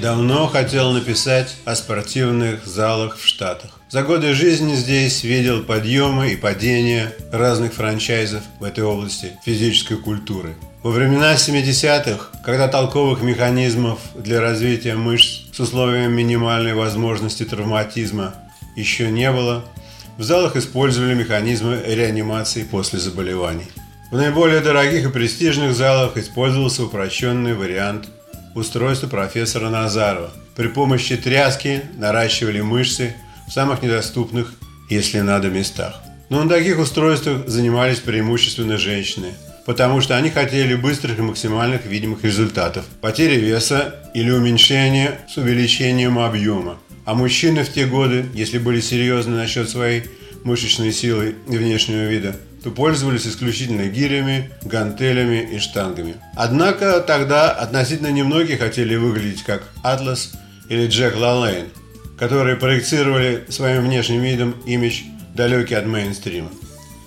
Давно хотел написать о спортивных залах в Штатах. За годы жизни здесь видел подъемы и падения разных франчайзов в этой области физической культуры. Во времена 70-х, когда толковых механизмов для развития мышц с условием минимальной возможности травматизма еще не было, в залах использовали механизмы реанимации после заболеваний. В наиболее дорогих и престижных залах использовался упрощенный вариант устройства профессора Назарова. При помощи тряски наращивали мышцы в самых недоступных, если надо, местах. Но на таких устройствах занимались преимущественно женщины, потому что они хотели быстрых и максимальных видимых результатов, потери веса или уменьшения с увеличением объема. А мужчины в те годы, если были серьезны насчет своей мышечной силы и внешнего вида, то пользовались исключительно гирями, гантелями и штангами. Однако тогда относительно немногие хотели выглядеть как Атлас или Джек Лалейн, которые проецировали своим внешним видом имидж далекий от мейнстрима.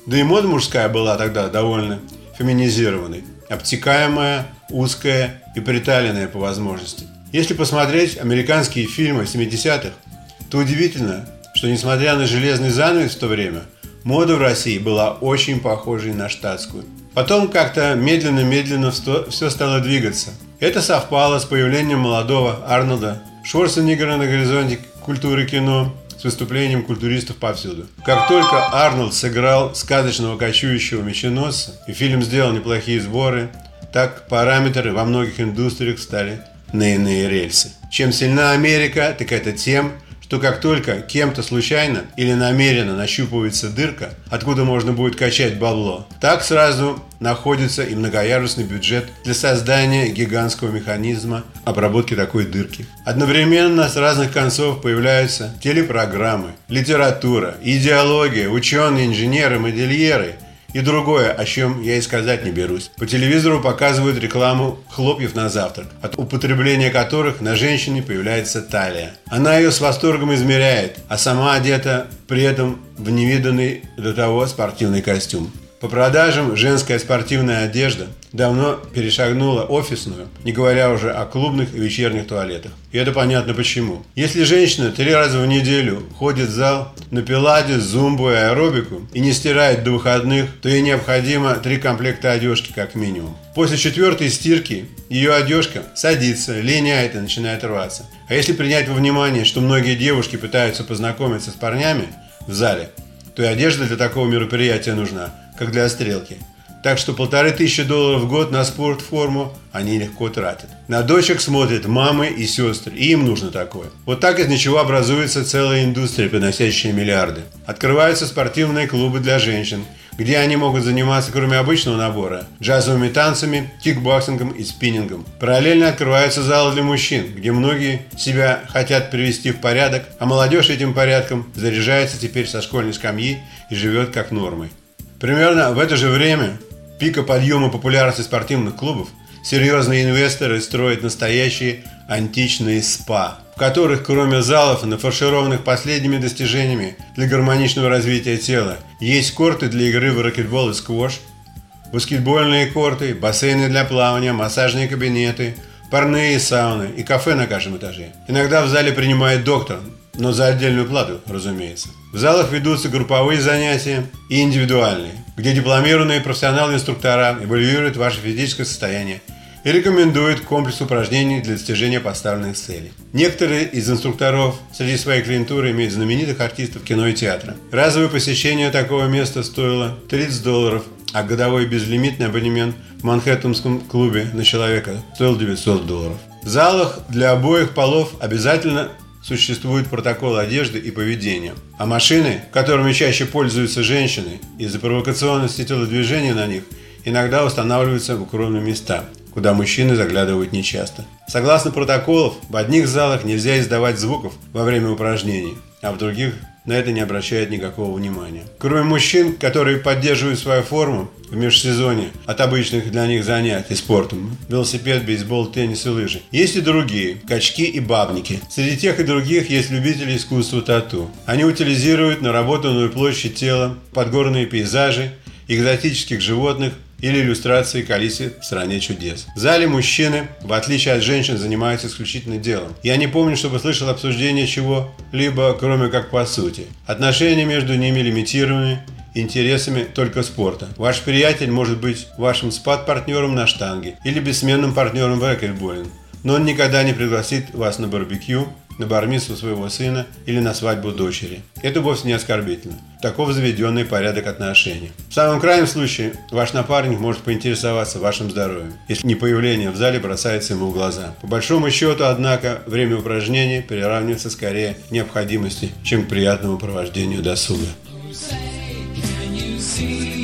Да и мода мужская была тогда довольно феминизированной, обтекаемая, узкая и приталенная по возможности. Если посмотреть американские фильмы 70-х, то удивительно, что несмотря на железный занавес в то время, мода в России была очень похожей на штатскую. Потом как-то медленно-медленно все стало двигаться. Это совпало с появлением молодого Арнольда Шварценеггера на горизонте культуры кино, с выступлением культуристов повсюду. Как только Арнольд сыграл сказочного кочующего меченосца, и фильм сделал неплохие сборы, так параметры во многих индустриях стали на иные рельсы. Чем сильна Америка, так это тем, что как только кем-то случайно или намеренно нащупывается дырка, откуда можно будет качать бабло, так сразу находится и многоярусный бюджет для создания гигантского механизма обработки такой дырки. Одновременно с разных концов появляются телепрограммы, литература, идеология, ученые, инженеры, модельеры – и другое, о чем я и сказать не берусь. По телевизору показывают рекламу хлопьев на завтрак, от употребления которых на женщине появляется талия. Она ее с восторгом измеряет, а сама одета при этом в невиданный до того спортивный костюм. По продажам женская спортивная одежда давно перешагнула офисную, не говоря уже о клубных и вечерних туалетах. И это понятно почему. Если женщина три раза в неделю ходит в зал на пиладе, зумбу и аэробику и не стирает до выходных, то ей необходимо три комплекта одежки как минимум. После четвертой стирки ее одежка садится, линяет и начинает рваться. А если принять во внимание, что многие девушки пытаются познакомиться с парнями в зале, то и одежда для такого мероприятия нужна – как для стрелки. Так что полторы тысячи долларов в год на спортформу они легко тратят. На дочек смотрят мамы и сестры, и им нужно такое. Вот так из ничего образуется целая индустрия, приносящая миллиарды. Открываются спортивные клубы для женщин, где они могут заниматься, кроме обычного набора, джазовыми танцами, кикбоксингом и спиннингом. Параллельно открываются залы для мужчин, где многие себя хотят привести в порядок, а молодежь этим порядком заряжается теперь со школьной скамьи и живет как нормой. Примерно в это же время пика подъема популярности спортивных клубов серьезные инвесторы строят настоящие античные спа, в которых кроме залов, нафаршированных последними достижениями для гармоничного развития тела, есть корты для игры в ракетбол и сквош, баскетбольные корты, бассейны для плавания, массажные кабинеты, парные сауны и кафе на каждом этаже. Иногда в зале принимает доктор, но за отдельную плату, разумеется. В залах ведутся групповые занятия и индивидуальные, где дипломированные профессионалы-инструктора эвалюируют ваше физическое состояние и рекомендуют комплекс упражнений для достижения поставленных целей. Некоторые из инструкторов среди своей клиентуры имеют знаменитых артистов кино и театра. Разовое посещение такого места стоило 30 долларов, а годовой безлимитный абонемент в Манхэттенском клубе на человека стоил 900 долларов. В залах для обоих полов обязательно существует протокол одежды и поведения. А машины, которыми чаще пользуются женщины из-за провокационности телодвижения на них, иногда устанавливаются в укромные места, куда мужчины заглядывают нечасто. Согласно протоколов, в одних залах нельзя издавать звуков во время упражнений, а в других на это не обращают никакого внимания. Кроме мужчин, которые поддерживают свою форму в межсезонье от обычных для них занятий спортом, велосипед, бейсбол, теннис и лыжи, есть и другие – качки и бабники. Среди тех и других есть любители искусства тату. Они утилизируют наработанную площадь тела, подгорные пейзажи, экзотических животных, или иллюстрации к Алисе в «Стране чудес». В зале мужчины, в отличие от женщин, занимаются исключительно делом. Я не помню, чтобы слышал обсуждение чего-либо, кроме как по сути. Отношения между ними лимитированы интересами только спорта. Ваш приятель может быть вашим спад-партнером на штанге или бессменным партнером в ракетболе, но он никогда не пригласит вас на барбекю, на бармису своего сына или на свадьбу дочери. Это вовсе не оскорбительно. Таков заведенный порядок отношений. В самом крайнем случае, ваш напарник может поинтересоваться вашим здоровьем, если не появление в зале бросается ему в глаза. По большому счету, однако, время упражнений приравнивается скорее к необходимости, чем к приятному провождению досуга. See